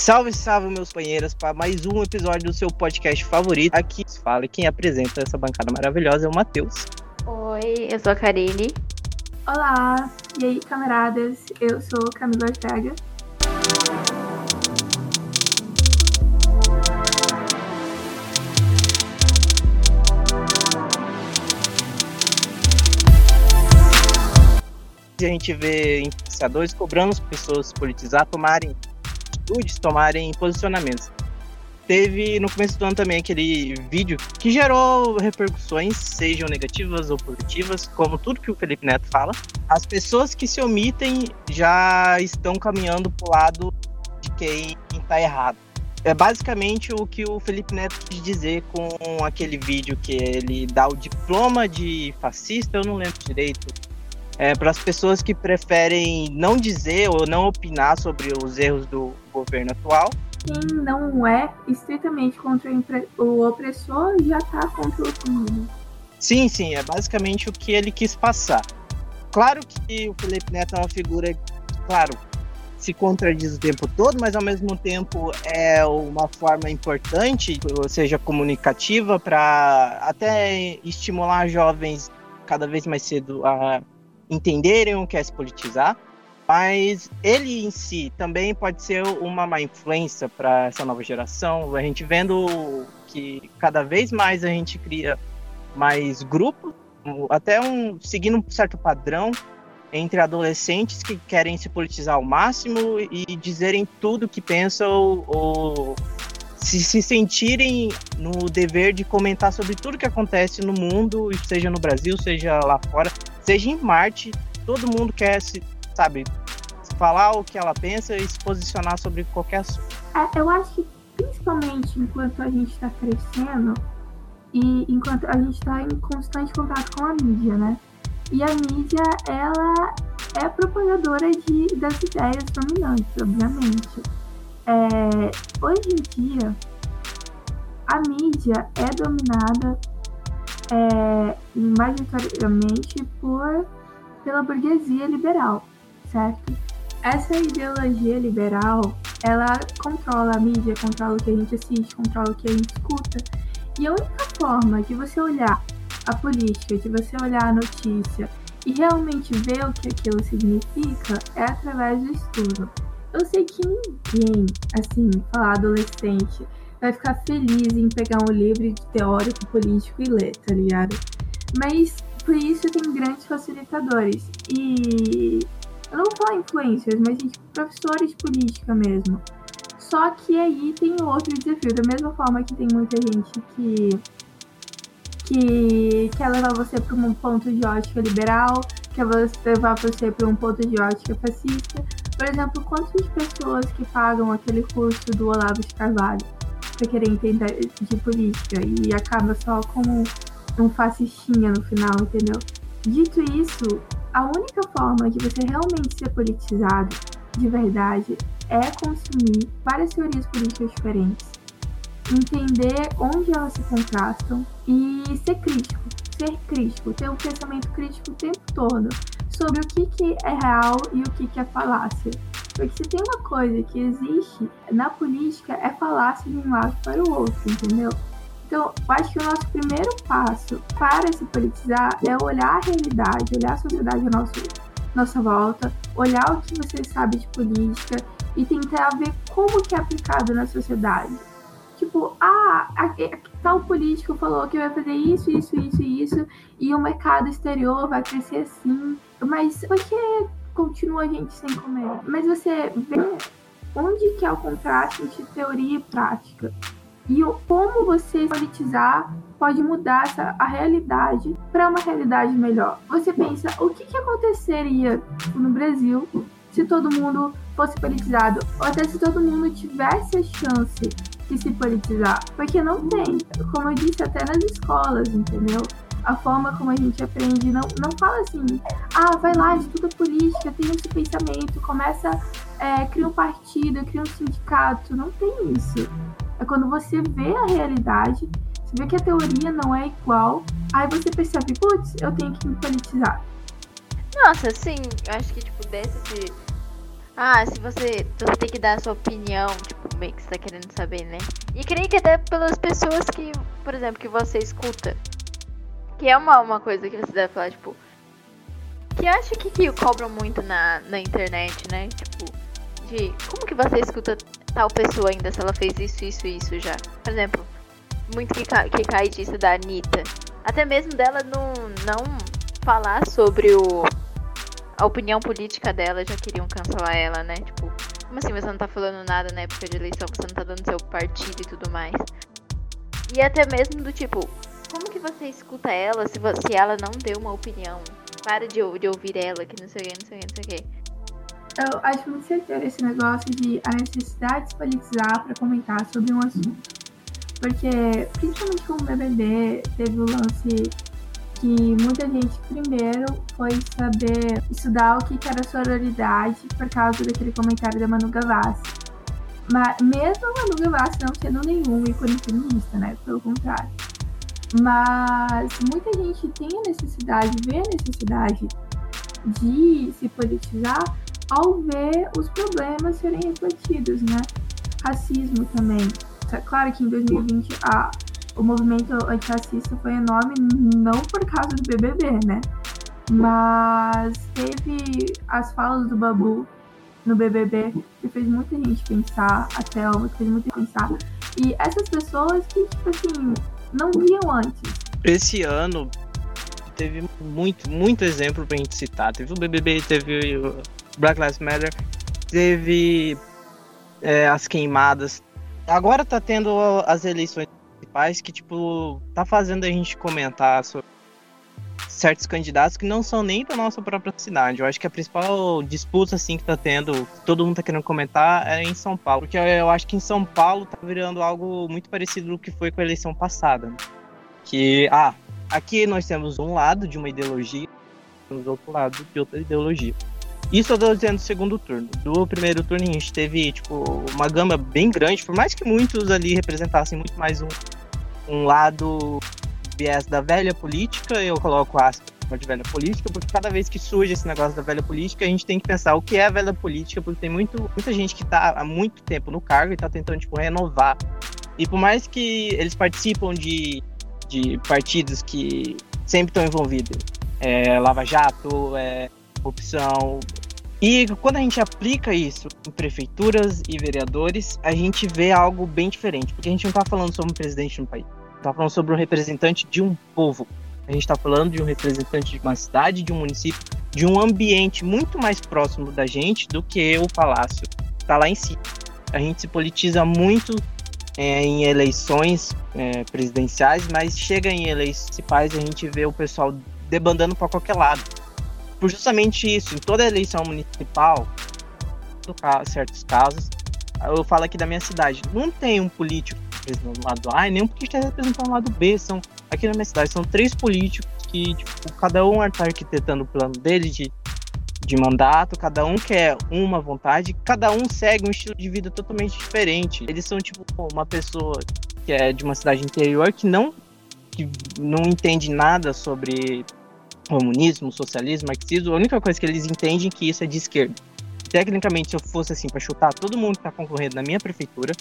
Salve, salve, meus companheiros, para mais um episódio do seu podcast favorito. Aqui fala quem apresenta essa bancada maravilhosa é o Matheus. Oi, eu sou a Karine. Olá, e aí, camaradas? Eu sou Camila Ortega. A gente vê influenciadores cobrando as pessoas politizar, tomarem atitudes, tomarem posicionamentos. Teve no começo do ano também aquele vídeo que gerou repercussões, sejam negativas ou positivas, como tudo que o Felipe Neto fala. As pessoas que se omitem já estão caminhando para o lado de quem está errado. É basicamente o que o Felipe Neto quis dizer com aquele vídeo que ele dá o diploma de fascista, eu não lembro direito, é, para as pessoas que preferem não dizer ou não opinar sobre os erros do governo atual. Quem não é estritamente contra o opressor já está contra o oprimido. Sim, sim, é basicamente o que ele quis passar. Claro que o Felipe Neto é uma figura, claro, se contradiz o tempo todo, mas ao mesmo tempo é uma forma importante, ou seja, comunicativa, para até estimular jovens cada vez mais cedo a entenderem o que é se politizar, mas ele em si também pode ser uma má influência para essa nova geração. A gente vendo que cada vez mais a gente cria mais grupos, até um seguindo um certo padrão entre adolescentes que querem se politizar ao máximo e dizerem tudo que pensam ou, se, se sentirem no dever de comentar sobre tudo que acontece no mundo, seja no Brasil, seja lá fora, seja em Marte, todo mundo quer se, sabe, falar o que ela pensa e se posicionar sobre qualquer assunto. É, eu acho que principalmente enquanto a gente está crescendo e enquanto a gente está em constante contato com a mídia, né? E a mídia, ela é propagadora de, das ideias dominantes, obviamente. É, hoje em dia, a mídia é dominada é, majoritariamente por, pela burguesia liberal, certo? Essa ideologia liberal, ela controla a mídia, controla o que a gente assiste, controla o que a gente escuta. E a única forma de você olhar a política, de você olhar a notícia e realmente ver o que aquilo significa é através do estudo. Eu sei que ninguém, assim, falar adolescente, vai ficar feliz em pegar um livro de teórico político e ler, tá ligado? Mas por isso tem grandes facilitadores. E eu não vou falar influencers, mas gente, professores de política mesmo. Só que aí tem outro desafio, da mesma forma que tem muita gente que que quer levar você para um ponto de ótica liberal, quer levar você para um ponto de ótica fascista. Por exemplo, quantas pessoas que pagam aquele curso do Olavo de Carvalho querer entender de política e acaba só como um fascistinha no final, entendeu? Dito isso, a única forma de você realmente ser politizado de verdade é consumir várias teorias políticas diferentes, entender onde elas se contrastam e ser crítico, ser crítico, ter um pensamento crítico o tempo todo sobre o que, que é real e o que, que é falácia. Porque se tem uma coisa que existe na política é falácia de um lado para o outro, entendeu? Então, eu acho que o nosso primeiro passo para se politizar é olhar a realidade, olhar a sociedade à nossa, nossa volta, olhar o que você sabe de política e tentar ver como que é aplicado na sociedade. Tipo, ah, a, a, tal político falou que vai fazer isso, isso, isso e isso, e o mercado exterior vai crescer assim. Mas por que continua a gente sem comer. Mas você vê onde que é o contraste entre teoria e prática. E como você politizar pode mudar essa, a realidade para uma realidade melhor. Você pensa, o que, que aconteceria no Brasil se todo mundo fosse politizado? Ou até se todo mundo tivesse a chance de se politizar? Porque não tem. Como eu disse, até nas escolas, entendeu? A forma como a gente aprende não, não fala assim, ah, vai lá, estuda política, tem esse pensamento, começa, é, cria um partido, cria um sindicato. Não tem isso. É quando você vê a realidade, você vê que a teoria não é igual, aí você percebe, putz, eu tenho que me politizar. Nossa, sim, eu acho que, tipo, desse de. Ah, se você, você tem que dar a sua opinião, tipo, meio que você tá querendo saber, né? E creio que até pelas pessoas que, por exemplo, que você escuta. Que é uma, uma coisa que você deve falar, tipo. Que acho que, que cobram muito na, na internet, né? Tipo, de como que você escuta tal pessoa ainda se ela fez isso, isso isso já? Por exemplo, muito que, que cai disso da Anitta. Até mesmo dela não, não falar sobre o, a opinião política dela, já queriam cancelar ela, né? Tipo, como assim você não tá falando nada na época de eleição, você não tá dando seu partido e tudo mais? E até mesmo do tipo, você escuta ela se, você, se ela não deu uma opinião? Para de, de ouvir ela, que não sei o que, não sei o que, não sei o que. Eu acho muito certeiro esse negócio de a necessidade de se politizar para comentar sobre um assunto. Porque, principalmente com o BBB, teve o lance que muita gente primeiro foi saber estudar o que era sororidade por causa daquele comentário da Manu Gavassi. Mas mesmo a Manu Gavassi não sendo nenhum ícone feminista, né? Pelo contrário. Mas muita gente tem a necessidade, vê a necessidade de se politizar ao ver os problemas serem refletidos, né? Racismo também. Claro que em 2020 a, o movimento antirracista foi enorme, não por causa do BBB, né? Mas teve as falas do Babu no BBB que fez muita gente pensar, a Thelma, que fez muita gente pensar. E essas pessoas que, tipo assim, não viam antes. Esse ano teve muito, muito exemplo pra gente citar. Teve o BBB, teve o Black Lives Matter, teve é, as queimadas. Agora tá tendo as eleições principais que, tipo, tá fazendo a gente comentar sobre certos candidatos que não são nem da nossa própria cidade. Eu acho que a principal disputa, assim, que tá tendo, que todo mundo tá querendo comentar, é em São Paulo. Porque eu acho que em São Paulo tá virando algo muito parecido do que foi com a eleição passada. Que, ah, aqui nós temos um lado de uma ideologia, temos outro lado de outra ideologia. Isso eu tô dizendo do segundo turno. Do primeiro turno a gente teve, tipo, uma gama bem grande, por mais que muitos ali representassem muito mais um, um lado viés da velha política, eu coloco aspas de velha política, porque cada vez que surge esse negócio da velha política, a gente tem que pensar o que é a velha política, porque tem muito, muita gente que está há muito tempo no cargo e está tentando, tipo, renovar. E por mais que eles participam de, de partidos que sempre estão envolvidos, é, Lava Jato, é, corrupção, e quando a gente aplica isso em prefeituras e vereadores, a gente vê algo bem diferente, porque a gente não está falando sobre um presidente de um país, está falando sobre um representante de um povo. A gente está falando de um representante de uma cidade, de um município, de um ambiente muito mais próximo da gente do que o palácio está lá em si. A gente se politiza muito é, em eleições é, presidenciais, mas chega em eleições municipais a gente vê o pessoal debandando para qualquer lado por justamente isso, em toda eleição municipal, certos casos, eu falo aqui da minha cidade, não tem um político representando lado A e nem um político representando o lado B. São, aqui na minha cidade são três políticos que, tipo, cada um está arquitetando o plano dele de, de mandato, cada um quer uma vontade, cada um segue um estilo de vida totalmente diferente. Eles são, tipo, uma pessoa que é de uma cidade interior que não, que não entende nada sobre comunismo, socialismo, marxismo, a única coisa que eles entendem é que isso é de esquerda. Tecnicamente, se eu fosse assim para chutar, todo mundo que está concorrendo na minha prefeitura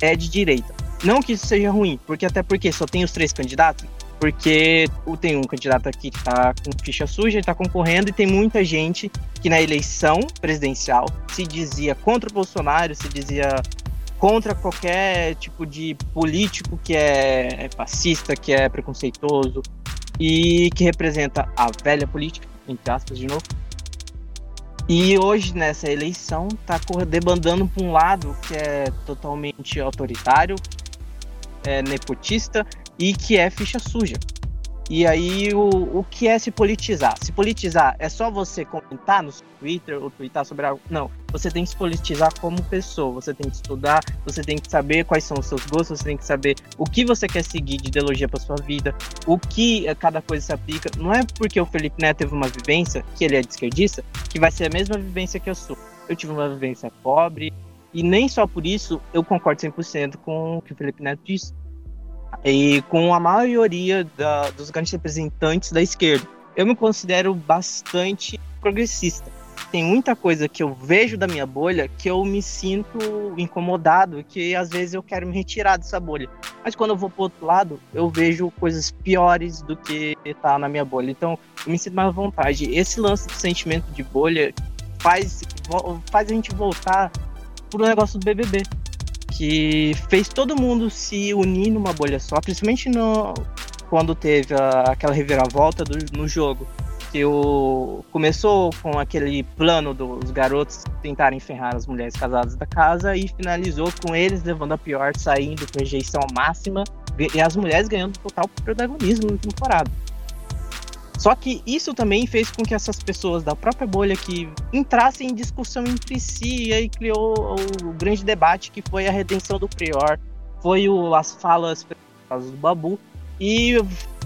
é de direita. Não que isso seja ruim, porque até porque só tem os três candidatos, porque tem um candidato aqui que está com ficha suja, está concorrendo, e tem muita gente que na eleição presidencial se dizia contra o Bolsonaro, se dizia contra qualquer tipo de político que é fascista, que é preconceituoso, e que representa a velha política, entre aspas, de novo. E hoje, nessa eleição, está debandando para um lado que é totalmente autoritário, é nepotista e que é ficha suja. E aí, o, o que é se politizar? Se politizar é só você comentar no Twitter ou twittar sobre algo? Não. Você tem que se politizar como pessoa. Você tem que estudar, você tem que saber quais são os seus gostos, você tem que saber o que você quer seguir de ideologia para sua vida, o que cada coisa se aplica. Não é porque o Felipe Neto teve uma vivência, que ele é de esquerdista, que vai ser a mesma vivência que eu sou. Eu tive uma vivência pobre, e nem só por isso eu concordo 100% com o que o Felipe Neto disse e com a maioria da, dos grandes representantes da esquerda. Eu me considero bastante progressista. tem muita coisa que eu vejo da minha bolha que eu me sinto incomodado, que às vezes eu quero me retirar dessa bolha. Mas quando eu vou pro outro lado, eu vejo coisas piores do que tá na minha bolha. Então, eu me sinto mais à vontade. Esse lance do sentimento de bolha faz, faz a gente voltar pro negócio do BBB. Que fez todo mundo se unir numa bolha só, principalmente no, quando teve a, aquela reviravolta do, no jogo que o começou com aquele plano dos garotos tentarem ferrar as mulheres casadas da casa e finalizou com eles levando a pior, saindo com rejeição máxima e as mulheres ganhando total protagonismo na temporada. Só que isso também fez com que essas pessoas da própria bolha que entrassem em discussão entre si e aí criou o grande debate que foi a redenção do Prior, foi o, as falas do Babu e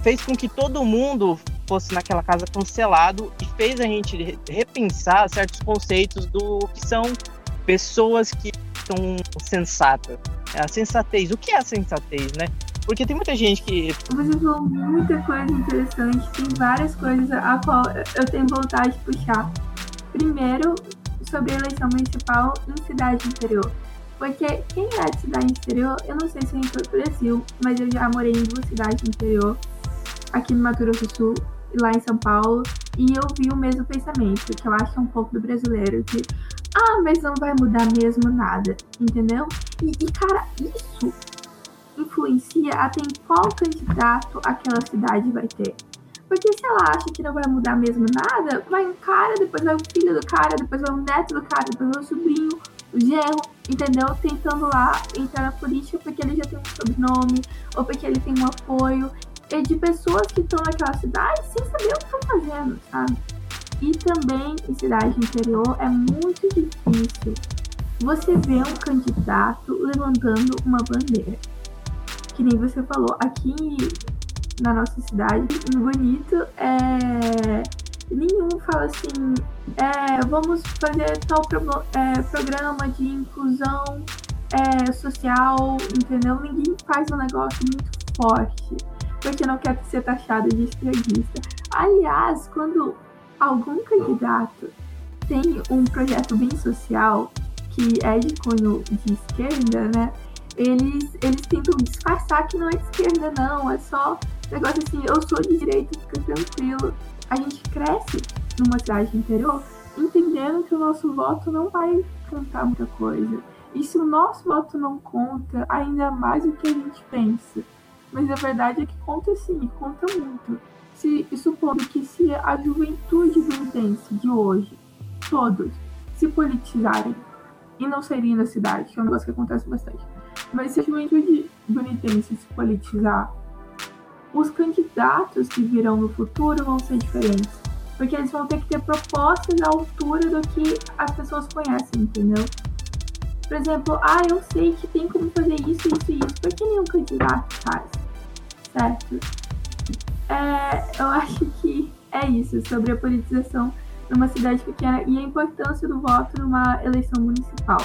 fez com que todo mundo fosse naquela casa cancelado e fez a gente repensar certos conceitos do que são pessoas que são sensatas. É a sensatez. O que é a sensatez, né? Porque tem muita gente que. Você falou muita coisa interessante, tem várias coisas a qual eu tenho vontade de puxar. Primeiro, sobre a eleição municipal em cidade interior. Porque quem é de cidade interior, eu não sei se é em todo o Brasil, mas eu já morei em duas cidades interior aqui no Mato Grosso do Sul e lá em São Paulo, e eu vi o mesmo pensamento, que eu acho um pouco do brasileiro, que, ah, mas não vai mudar mesmo nada, entendeu? E, e cara, isso influencia até em qual candidato aquela cidade vai ter. Porque se ela acha que não vai mudar mesmo nada, vai um cara, depois vai o filho do cara, depois vai o neto do cara, depois vai o sobrinho, o genro, entendeu? Tentando lá entrar na política porque ele já tem um sobrenome, ou porque ele tem um apoio é de pessoas que estão naquela cidade sem saber o que estão fazendo, sabe? E também em cidade interior é muito difícil você ver um candidato levantando uma bandeira. Que nem você falou, aqui na nossa cidade, no Bonito, é... nenhum fala assim, é, vamos fazer tal pro... é, programa de inclusão é, social, entendeu? Ninguém faz um negócio muito forte porque não quer ser taxado de esquerdista. Aliás, quando algum candidato tem um projeto bem social, que é de cunho de esquerda, né? Eles, eles tentam disfarçar que não é de esquerda, não. É só negócio assim, eu sou de direita, fica tranquilo. A gente cresce numa cidade interior entendendo que o nosso voto não vai contar muita coisa. E se o nosso voto não conta, ainda mais o que a gente pensa. Mas a verdade é que conta sim, conta muito. Se supondo que se a juventude brutense de hoje, todos, se politizarem e não serem na cidade, que é um negócio que acontece bastante, mas se a juventude bonitense se politizar, os candidatos que virão no futuro vão ser diferentes. Porque eles vão ter que ter propostas à altura do que as pessoas conhecem, entendeu? Por exemplo, ah, eu sei que tem como fazer isso, isso e isso. Por que nenhum candidato faz? certo? É, eu acho que é isso, sobre a politização numa cidade pequena e a importância do voto numa eleição municipal.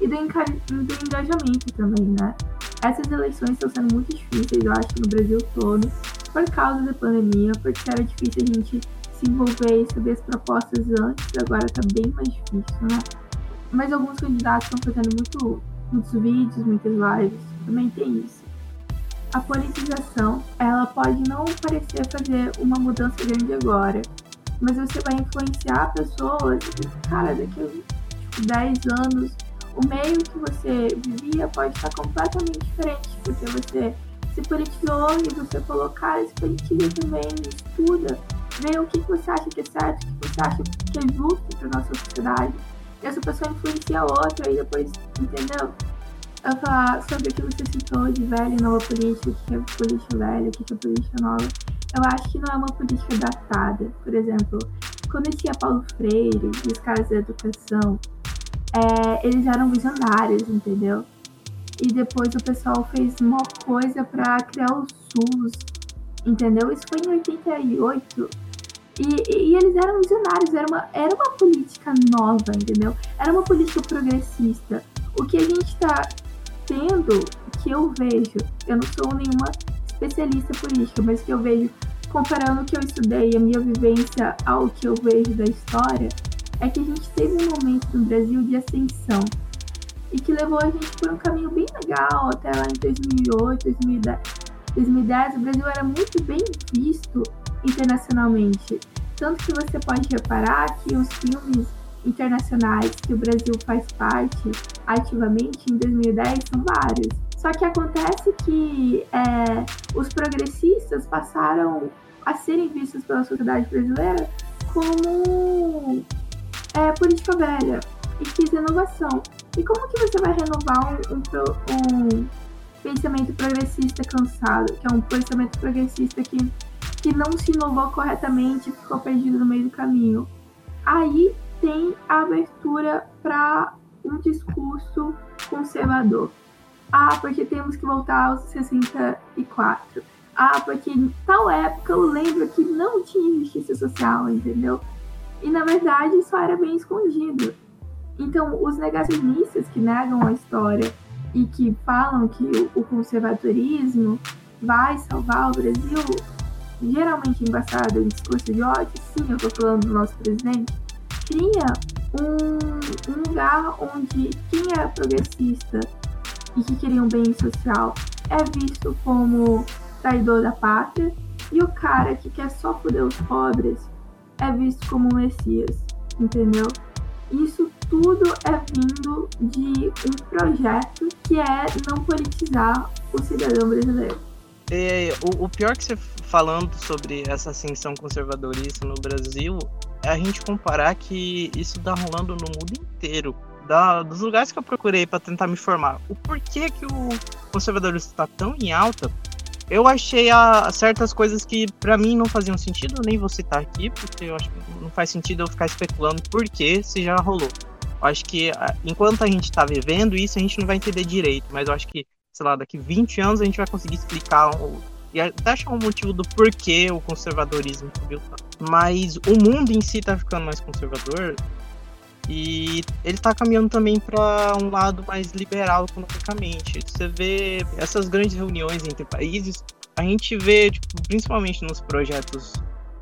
E do, do engajamento também, né? Essas eleições estão sendo muito difíceis, eu acho, no Brasil todo, por causa da pandemia, porque era difícil a gente se envolver e saber as propostas antes, agora tá bem mais difícil, né? Mas alguns candidatos estão fazendo muito, muitos vídeos, muitas lives, também tem isso a politização ela pode não parecer fazer uma mudança grande agora, mas você vai influenciar pessoas, cara, daqui a tipo, 10 anos, o meio que você vivia pode estar completamente diferente, porque você se politizou e você colocar esse politiza também, estuda, vê o que você acha que é certo, o que você acha que é justo para nossa sociedade. E essa pessoa influencia a outra e depois, entendeu? eu falar sobre o que você citou de velha e nova política, o que é política velha, o que é política nova, eu acho que não é uma política datada. Por exemplo, quando tinha Paulo Freire e os caras da educação, é, eles eram visionários, entendeu? E depois o pessoal fez uma coisa para criar o SUS, entendeu? Isso foi em 88. E, e, eles eram visionários, era uma, era uma política nova, entendeu? Era uma política progressista. O que a gente está tendo que eu vejo, eu não sou nenhuma especialista política, mas que eu vejo comparando o que eu estudei, a minha vivência ao que eu vejo da história, é que a gente teve um momento no Brasil de ascensão e que levou a gente por um caminho bem legal até lá em 2008, 2010. 2010 o Brasil era muito bem visto internacionalmente. Tanto que você pode reparar que os filmes internacionais que o Brasil faz parte ativamente em 2010 são vários. Só que acontece que é, os progressistas passaram a serem vistos pela sociedade brasileira como é, política velha e quis renovação. E como que você vai renovar um, um, um pensamento progressista cansado, que é um pensamento progressista que, que não se inovou corretamente ficou perdido no meio do caminho? Aí tem a abertura para um discurso conservador. Ah, porque temos que voltar aos 64. Ah, porque em tal época eu lembro que não tinha justiça social, entendeu? E na verdade só era bem escondido. Então, os negacionistas que negam a história e que falam que o conservadorismo vai salvar o Brasil, geralmente embaçado em discurso de ódio, sim, eu estou falando do nosso presidente, cria um, um lugar onde quem é progressista e que queria um bem social é visto como traidor da pátria e o cara que quer só foder os pobres é visto como um messias, entendeu? Isso tudo é vindo de um projeto que é não politizar o cidadão brasileiro. É, o, o pior que você falando sobre essa ascensão conservadorista no Brasil é a gente comparar que isso tá rolando no mundo inteiro. Da, dos lugares que eu procurei para tentar me informar, o porquê que o conservadorismo está tão em alta, eu achei a, certas coisas que para mim não faziam sentido, nem vou citar aqui, porque eu acho que não faz sentido eu ficar especulando por que se já rolou. Eu acho que enquanto a gente está vivendo isso, a gente não vai entender direito, mas eu acho que, sei lá, daqui 20 anos a gente vai conseguir explicar e até achar um motivo do porquê o conservadorismo subiu tanto. Mas o mundo em si está ficando mais conservador e ele está caminhando também para um lado mais liberal economicamente. Você vê essas grandes reuniões entre países, a gente vê, tipo, principalmente nos projetos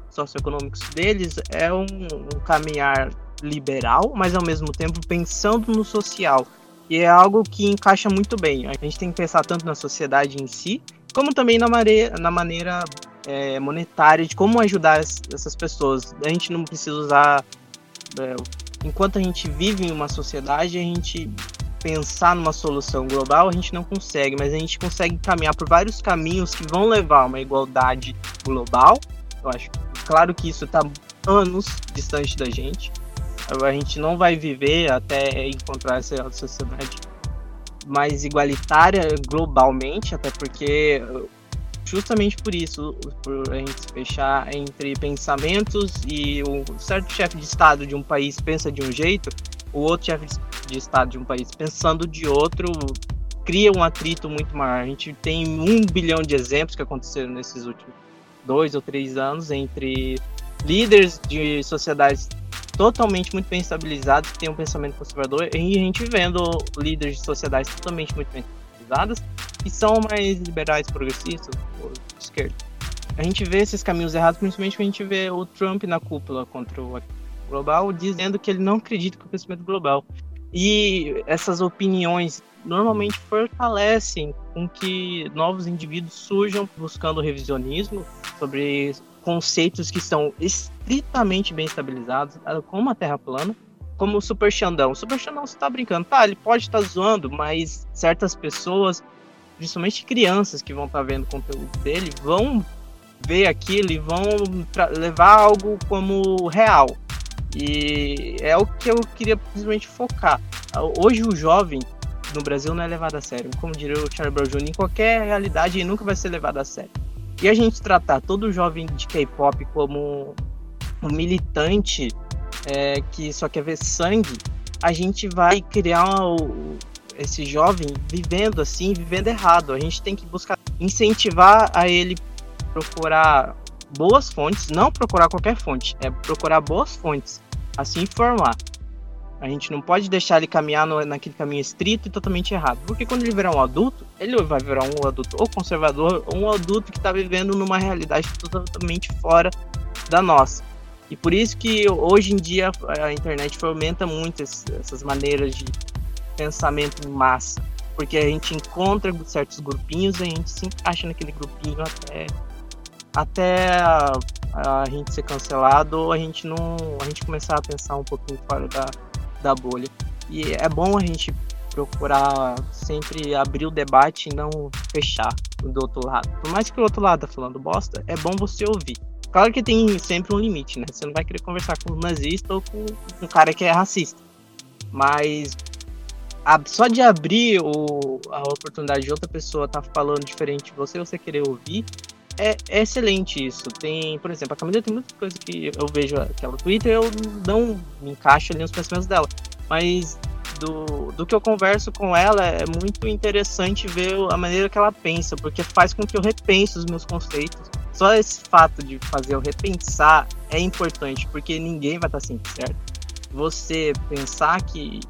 socioeconômicos deles, é um, um caminhar liberal, mas ao mesmo tempo pensando no social. E é algo que encaixa muito bem. A gente tem que pensar tanto na sociedade em si, como também na, mare na maneira é, monetária de como ajudar essas pessoas. A gente não precisa usar. É, enquanto a gente vive em uma sociedade, a gente pensar numa solução global, a gente não consegue, mas a gente consegue caminhar por vários caminhos que vão levar a uma igualdade global. Eu acho, claro que isso está anos distante da gente. A gente não vai viver até encontrar essa sociedade mais igualitária globalmente, até porque justamente por isso, por a gente se fechar entre pensamentos e um certo chefe de estado de um país pensa de um jeito, o outro chefe de estado de um país pensando de outro cria um atrito muito maior. A gente tem um bilhão de exemplos que aconteceram nesses últimos dois ou três anos entre líderes de sociedades totalmente muito bem estabilizados, que têm um pensamento conservador, e a gente vendo líderes de sociedades totalmente muito bem estabilizadas, que são mais liberais, progressistas, ou esquerda. A gente vê esses caminhos errados, principalmente quando a gente vê o Trump na cúpula contra o global, dizendo que ele não acredita no crescimento global. E essas opiniões normalmente fortalecem com que novos indivíduos surjam buscando revisionismo sobre conceitos que são estritamente bem estabilizados, como a Terra plana, como o Super Xandão. O Super Xandão você tá brincando, tá? Ele pode estar tá zoando, mas certas pessoas, principalmente crianças que vão estar tá vendo o conteúdo dele, vão ver aquilo e vão levar algo como real. E é o que eu queria principalmente focar. Hoje o jovem no Brasil não é levado a sério. Como diria o Charlie Brown Jr., em qualquer realidade ele nunca vai ser levado a sério. E a gente tratar todo jovem de K-pop como um militante é, que só quer ver sangue, a gente vai criar esse jovem vivendo assim, vivendo errado. A gente tem que buscar incentivar a ele procurar boas fontes, não procurar qualquer fonte, é procurar boas fontes, assim informar. A gente não pode deixar ele caminhar no, naquele caminho estrito e totalmente errado. Porque quando ele virar um adulto, ele vai virar um adulto ou conservador, ou um adulto que está vivendo numa realidade totalmente fora da nossa. E por isso que hoje em dia a internet fomenta muito essas maneiras de pensamento em massa. Porque a gente encontra certos grupinhos e a gente se encaixa naquele grupinho até, até a, a gente ser cancelado ou a gente não. a gente começar a pensar um pouquinho fora da, da bolha. E é bom a gente procurar sempre abrir o debate e não fechar do outro lado. Por mais que o outro lado tá falando bosta, é bom você ouvir. Claro que tem sempre um limite, né? Você não vai querer conversar com um nazista ou com um cara que é racista. Mas a, só de abrir o, a oportunidade de outra pessoa estar tá falando diferente de você, você querer ouvir, é, é, excelente isso. Tem, por exemplo, a Camila tem muita coisa que eu vejo aquela no Twitter, eu não me encaixo ali nos pensamentos dela. Mas do, do que eu converso com ela, é muito interessante ver a maneira que ela pensa, porque faz com que eu repense os meus conceitos. Só esse fato de fazer eu repensar é importante, porque ninguém vai estar sempre certo. Você pensar que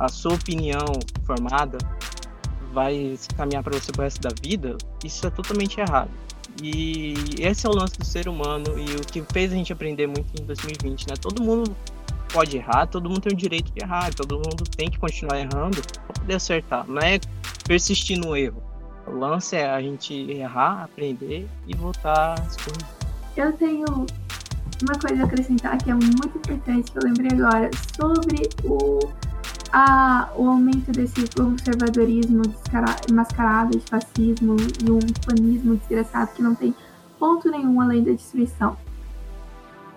a sua opinião formada vai caminhar para você pro resto da vida, isso é totalmente errado. E esse é o lance do ser humano e o que fez a gente aprender muito em 2020, né? Todo mundo pode errar, todo mundo tem o direito de errar, todo mundo tem que continuar errando para poder acertar. Não é persistir no erro. O lance é a gente errar, aprender e voltar às coisas. Eu tenho uma coisa a acrescentar que é muito importante que eu lembrei agora sobre o, a, o aumento desse conservadorismo mascarado de fascismo e um panismo desgraçado que não tem ponto nenhum além da destruição.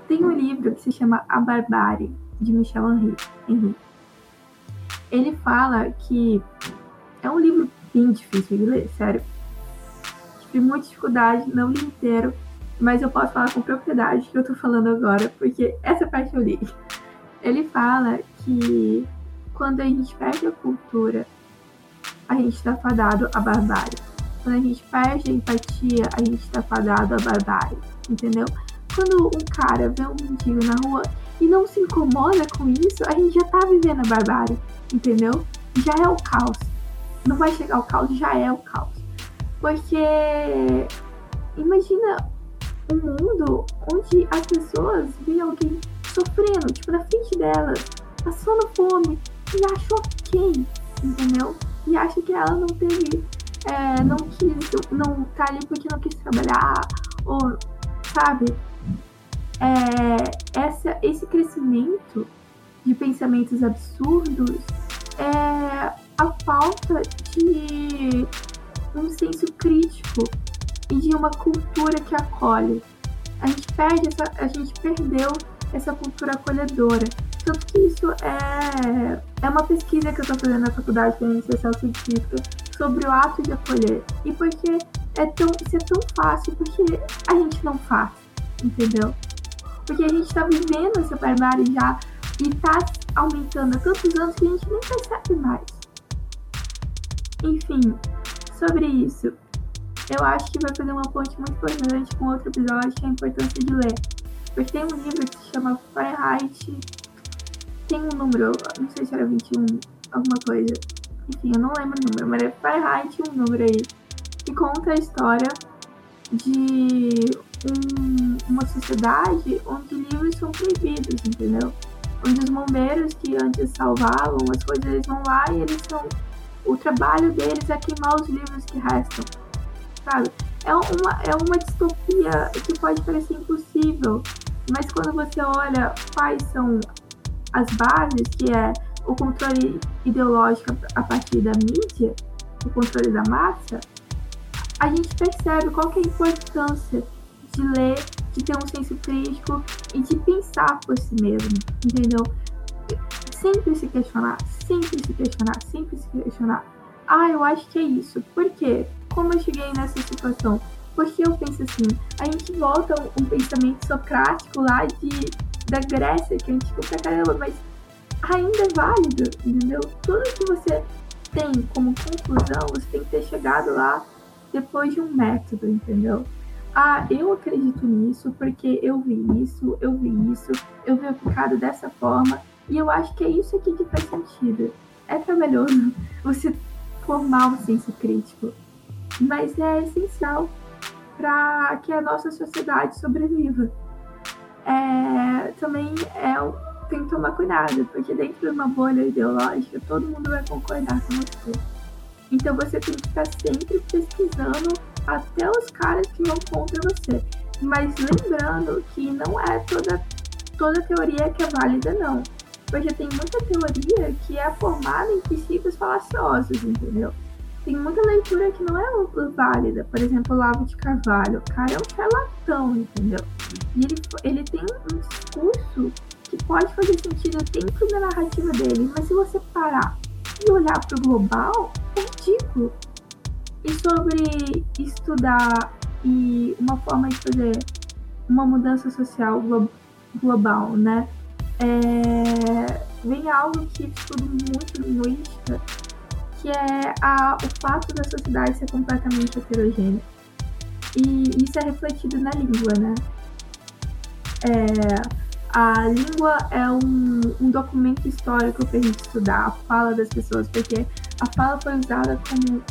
Tem um livro que se chama A Barbárie, de Michel Henry. Ele fala que é um livro bem difícil de ler, sério. Tive muita dificuldade, não li inteiro, mas eu posso falar com propriedade que eu tô falando agora, porque essa parte eu li. Ele fala que quando a gente perde a cultura, a gente está fadado à barbárie. Quando a gente perde a empatia, a gente está fadado à barbárie, entendeu? Quando um cara vê um mendigo na rua e não se incomoda com isso, a gente já tá vivendo a barbárie, entendeu? Já é o caos. Não vai chegar o caos, já é o caos. Porque imagina um mundo onde as pessoas veem alguém sofrendo, tipo, na frente delas, passando fome, e acham ok, entendeu? E acha que ela não teve, é, não quis, não tá ali porque não quis trabalhar, ou, sabe? é, essa, esse crescimento de pensamentos absurdos é a falta de um senso crítico e de uma cultura que acolhe. A gente perde essa, a gente perdeu essa cultura acolhedora. Tanto que isso é, é uma pesquisa que eu estou fazendo na faculdade de iniciação científica sobre o ato de acolher. E porque é tão, isso é tão fácil, porque a gente não faz, entendeu? Porque a gente está vivendo essa barbárie já e está aumentando há tantos anos que a gente nem percebe mais. Enfim, sobre isso, eu acho que vai fazer uma ponte muito importante com outro episódio, que é a importância de ler. Porque tem um livro que se chama Fahrenheit. Tem um número, não sei se era 21, alguma coisa. Enfim, eu não lembro o número, mas é Fahrenheit um número aí. Que conta a história de um, uma sociedade onde livros são proibidos, entendeu? Onde os bombeiros que antes salvavam as coisas, eles vão lá e eles são. O trabalho deles é queimar os livros que restam, É uma, é uma distopia que pode parecer impossível, mas quando você olha quais são as bases, que é o controle ideológico a partir da mídia, o controle da massa, a gente percebe qual que é a importância de ler, de ter um senso crítico e de pensar por si mesmo, entendeu? Sempre se questionar, sempre se questionar, sempre se questionar. Ah, eu acho que é isso. Por quê? Como eu cheguei nessa situação? Porque eu penso assim, a gente volta um pensamento socrático lá de, da Grécia, que a gente fica caramba, mas ainda é válido, entendeu? Tudo que você tem como conclusão, você tem que ter chegado lá depois de um método, entendeu? Ah, eu acredito nisso porque eu vi isso, eu vi isso, eu vi aplicado dessa forma e eu acho que é isso aqui que faz sentido. É trabalhoso você formar um senso crítico, mas é essencial para que a nossa sociedade sobreviva. é, também é, tem que tomar cuidado, porque dentro de uma bolha ideológica todo mundo vai concordar com você. Então você tem que estar sempre pesquisando até os caras que vão contra você. Mas lembrando que não é toda, toda teoria que é válida, não. Porque tem muita teoria que é formada em princípios falaciosos, entendeu? Tem muita leitura que não é válida. Por exemplo, o Lavo de Carvalho. O cara é um charlatão, entendeu? E ele, ele tem um discurso que pode fazer sentido dentro da narrativa dele. Mas se você parar e olhar para o global, é ridículo. E sobre estudar e uma forma de fazer uma mudança social glo global, né? É, vem algo que estudo muito linguística, que é a, o fato da sociedade ser completamente heterogênea. E isso é refletido na língua, né? É, a língua é um, um documento histórico para a gente estudar, a fala das pessoas, porque a fala foi usada como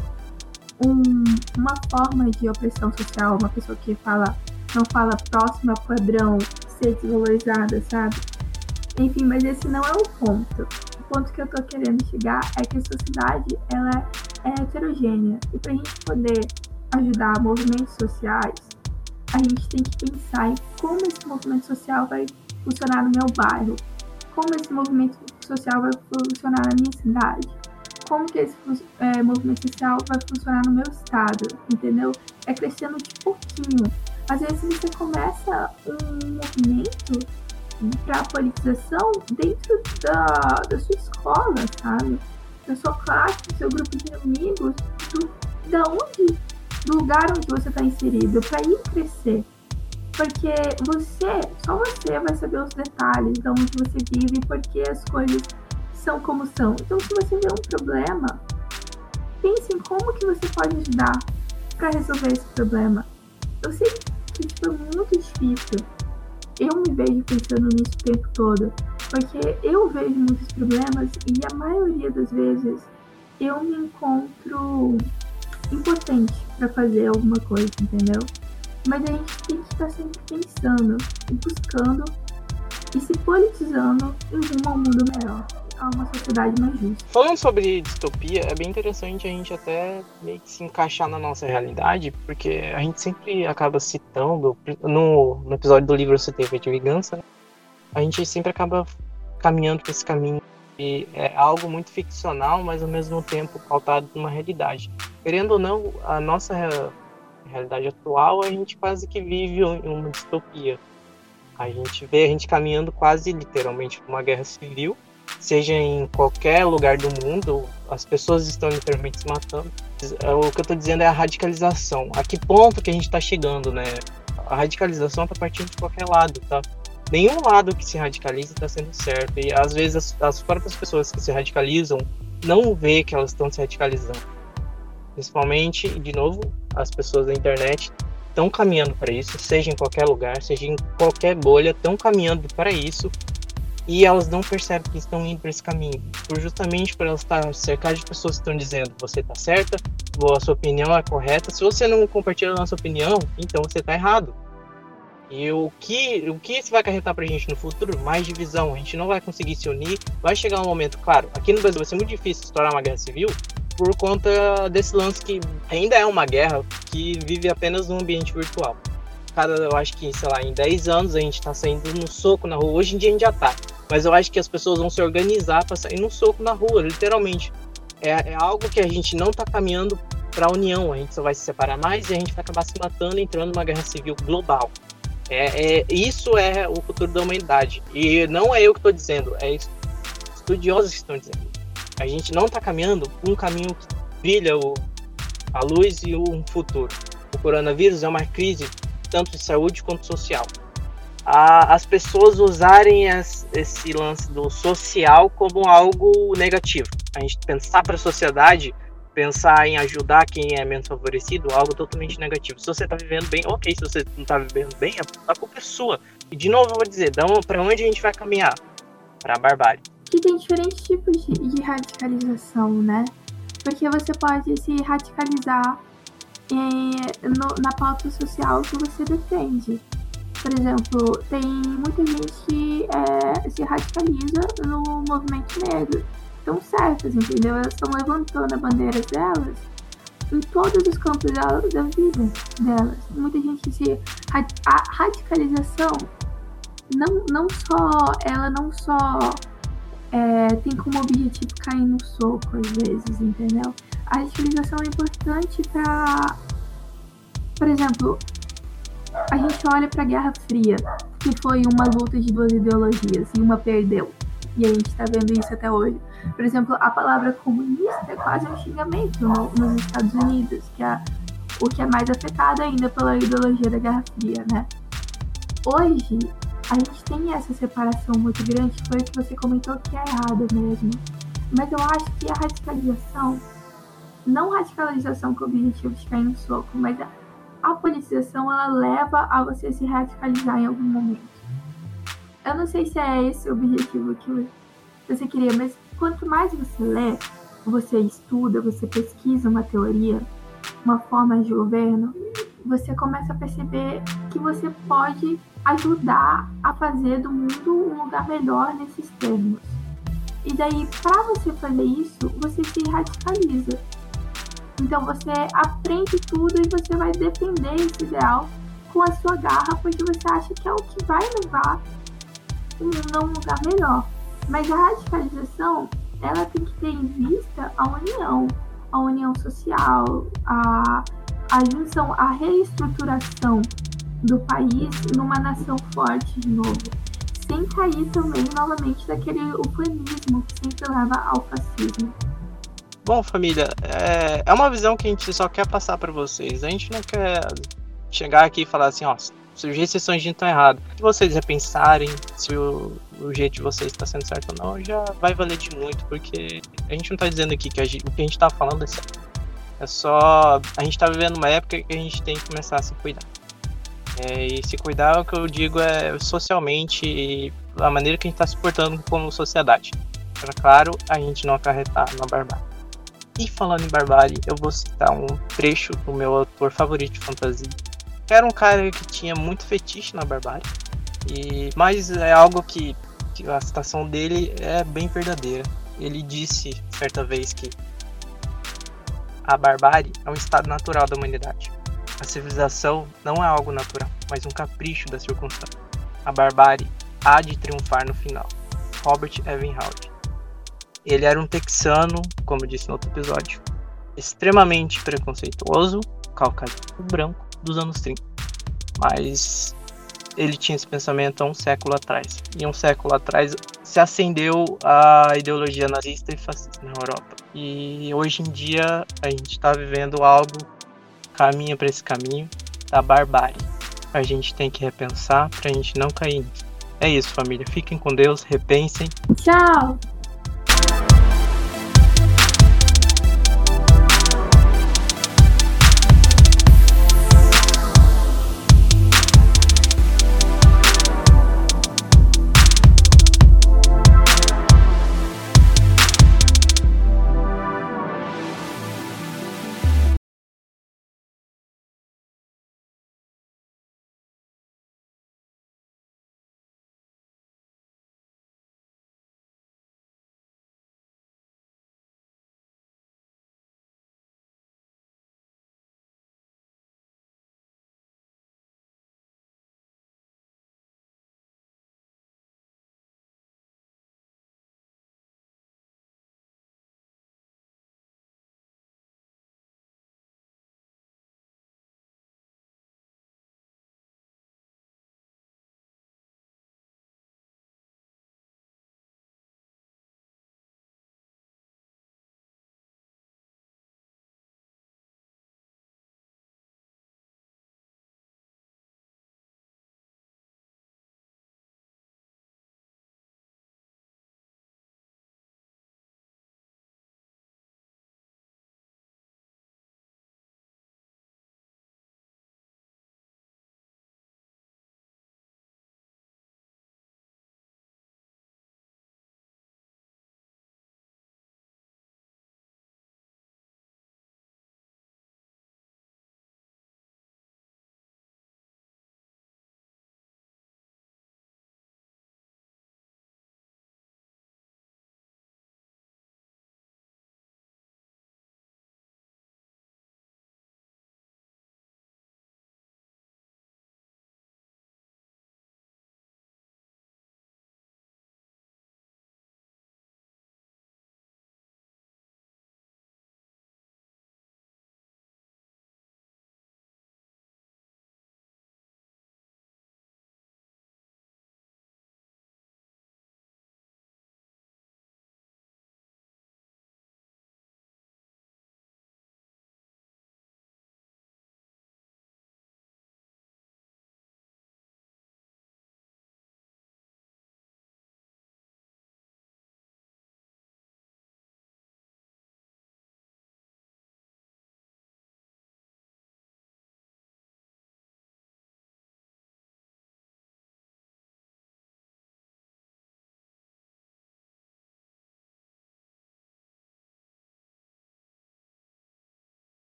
um, uma forma de opressão social, uma pessoa que fala, não fala próxima padrão, ser desvalorizada, sabe? Enfim, mas esse não é o ponto. Ponto que eu tô querendo chegar é que a sociedade ela é heterogênea e para a gente poder ajudar movimentos sociais, a gente tem que pensar em como esse movimento social vai funcionar no meu bairro, como esse movimento social vai funcionar na minha cidade, como que esse é, movimento social vai funcionar no meu estado, entendeu? É crescendo de pouquinho. Às vezes você começa um movimento para a politização dentro da, da sua escola, sabe? Da sua classe, do seu grupo de amigos, do, da onde, do lugar onde você está inserido, para ir crescer. Porque você, só você vai saber os detalhes de onde você vive e por que as coisas são como são. Então, se você vê um problema, pense em como que você pode ajudar para resolver esse problema. Eu sei que tipo, é muito difícil. Eu me vejo pensando nisso o tempo todo, porque eu vejo muitos problemas e a maioria das vezes eu me encontro impotente para fazer alguma coisa, entendeu? Mas a gente tem que estar sempre pensando e buscando e se politizando em rumo ao mundo melhor a uma sociedade mais justa. Falando sobre distopia, é bem interessante a gente até meio que se encaixar na nossa realidade, porque a gente sempre acaba citando, no, no episódio do livro Você de Vingança, a gente sempre acaba caminhando por esse caminho e é algo muito ficcional, mas ao mesmo tempo pautado numa realidade. Querendo ou não, a nossa realidade atual, a gente quase que vive em uma distopia. A gente vê a gente caminhando quase literalmente para uma guerra civil, seja em qualquer lugar do mundo, as pessoas estão literalmente se matando. É, o que eu estou dizendo é a radicalização. A que ponto que a gente está chegando, né? A radicalização está partindo de qualquer lado, tá? Nenhum lado que se radicaliza está sendo certo. E às vezes as, as próprias pessoas que se radicalizam não vê que elas estão se radicalizando. Principalmente, de novo, as pessoas da internet estão caminhando para isso, seja em qualquer lugar, seja em qualquer bolha, estão caminhando para isso e elas não percebem que estão indo para esse caminho, por justamente por elas estar cercadas de pessoas que estão dizendo você está certa, a sua opinião é correta. Se você não compartilha a nossa opinião, então você está errado. E o que, o que isso vai acarretar pra gente no futuro? Mais divisão. A gente não vai conseguir se unir. Vai chegar um momento, claro, aqui no Brasil vai ser muito difícil estourar uma guerra civil por conta desse lance que ainda é uma guerra que vive apenas no ambiente virtual. Cada, eu acho que, sei lá, em 10 anos a gente tá saindo no soco na rua. Hoje em dia a gente já tá. Mas eu acho que as pessoas vão se organizar para sair no soco na rua, literalmente. É, é algo que a gente não tá caminhando para a união. A gente só vai se separar mais e a gente vai acabar se matando, entrando numa guerra civil global. É, é, isso é o futuro da humanidade. E não é eu que estou dizendo, é estudiosos que estão dizendo. A gente não está caminhando um caminho que brilha o, a luz e um futuro. O coronavírus é uma crise tanto de saúde quanto social. A, as pessoas usarem as, esse lance do social como algo negativo. A gente pensar para a sociedade pensar em ajudar quem é menos favorecido, algo totalmente negativo. Se você tá vivendo bem, ok. Se você não tá vivendo bem, a culpa é sua. E de novo eu vou dizer, para onde a gente vai caminhar? Para a barbárie. Que tem diferentes tipos de, de, radicalização, né? Porque você pode se radicalizar no, na pauta social que você defende. Por exemplo, tem muita gente que é, se radicaliza no movimento negro. Estão certas, entendeu? Elas estão levantando a bandeira delas em todos os campos da, da vida delas. Muita gente se. A radicalização não, não só. Ela não só é, tem como objetivo cair no soco às vezes, entendeu? A radicalização é importante para. Por exemplo, a gente olha para a Guerra Fria, que foi uma luta de duas ideologias e uma perdeu. E a gente está vendo isso até hoje. Por exemplo, a palavra comunista é quase um xingamento no, nos Estados Unidos, que é o que é mais afetado ainda pela ideologia da Guerra Fria, né? Hoje, a gente tem essa separação muito grande, foi o que você comentou que é errado mesmo. Mas eu acho que a radicalização, não radicalização com o objetivo de cair no soco, mas a, a politização ela leva a você se radicalizar em algum momento. Eu não sei se é esse o objetivo que você queria, mas quanto mais você lê, você estuda, você pesquisa uma teoria, uma forma de governo, você começa a perceber que você pode ajudar a fazer do mundo um lugar melhor nesses termos. E daí, para você fazer isso, você se radicaliza. Então você aprende tudo e você vai defender esse ideal com a sua garra, porque você acha que é o que vai levar a um lugar melhor. Mas a radicalização, ela tem que ter em vista a união, a união social, a, a junção, a reestruturação do país numa nação forte de novo. Sem cair também novamente daquele ufanismo que sempre leva ao fascismo. Bom, família, é, é uma visão que a gente só quer passar para vocês. A gente não quer chegar aqui e falar assim, ó, surgir sessões de estão errado. Se vocês repensarem se o, o, jeito de vocês está sendo certo ou não, já vai valer de muito, porque a gente não está dizendo aqui que a gente, o que a gente está falando é certo. É só. A gente está vivendo uma época que a gente tem que começar a se cuidar. É, e se cuidar, o que eu digo é socialmente, a maneira que a gente está se portando como sociedade. Para, claro, a gente não acarretar na barbárie. E falando em barbárie, eu vou citar um trecho do meu autor favorito de fantasia, era um cara que tinha muito fetiche na barbárie. E, mas é algo que, que a citação dele é bem verdadeira. Ele disse certa vez que a barbárie é um estado natural da humanidade. A civilização não é algo natural, mas um capricho da circunstância. A barbárie há de triunfar no final. Robert Evenhoud. Ele era um texano, como disse no outro episódio, extremamente preconceituoso, caucasiano branco, dos anos 30. Mas ele tinha esse pensamento há um século atrás. E um século atrás se acendeu a ideologia nazista e fascista na Europa. E hoje em dia a gente está vivendo algo caminha para esse caminho da barbárie. A gente tem que repensar para a gente não cair nisso. É isso, família. Fiquem com Deus, repensem. Tchau! Thank you.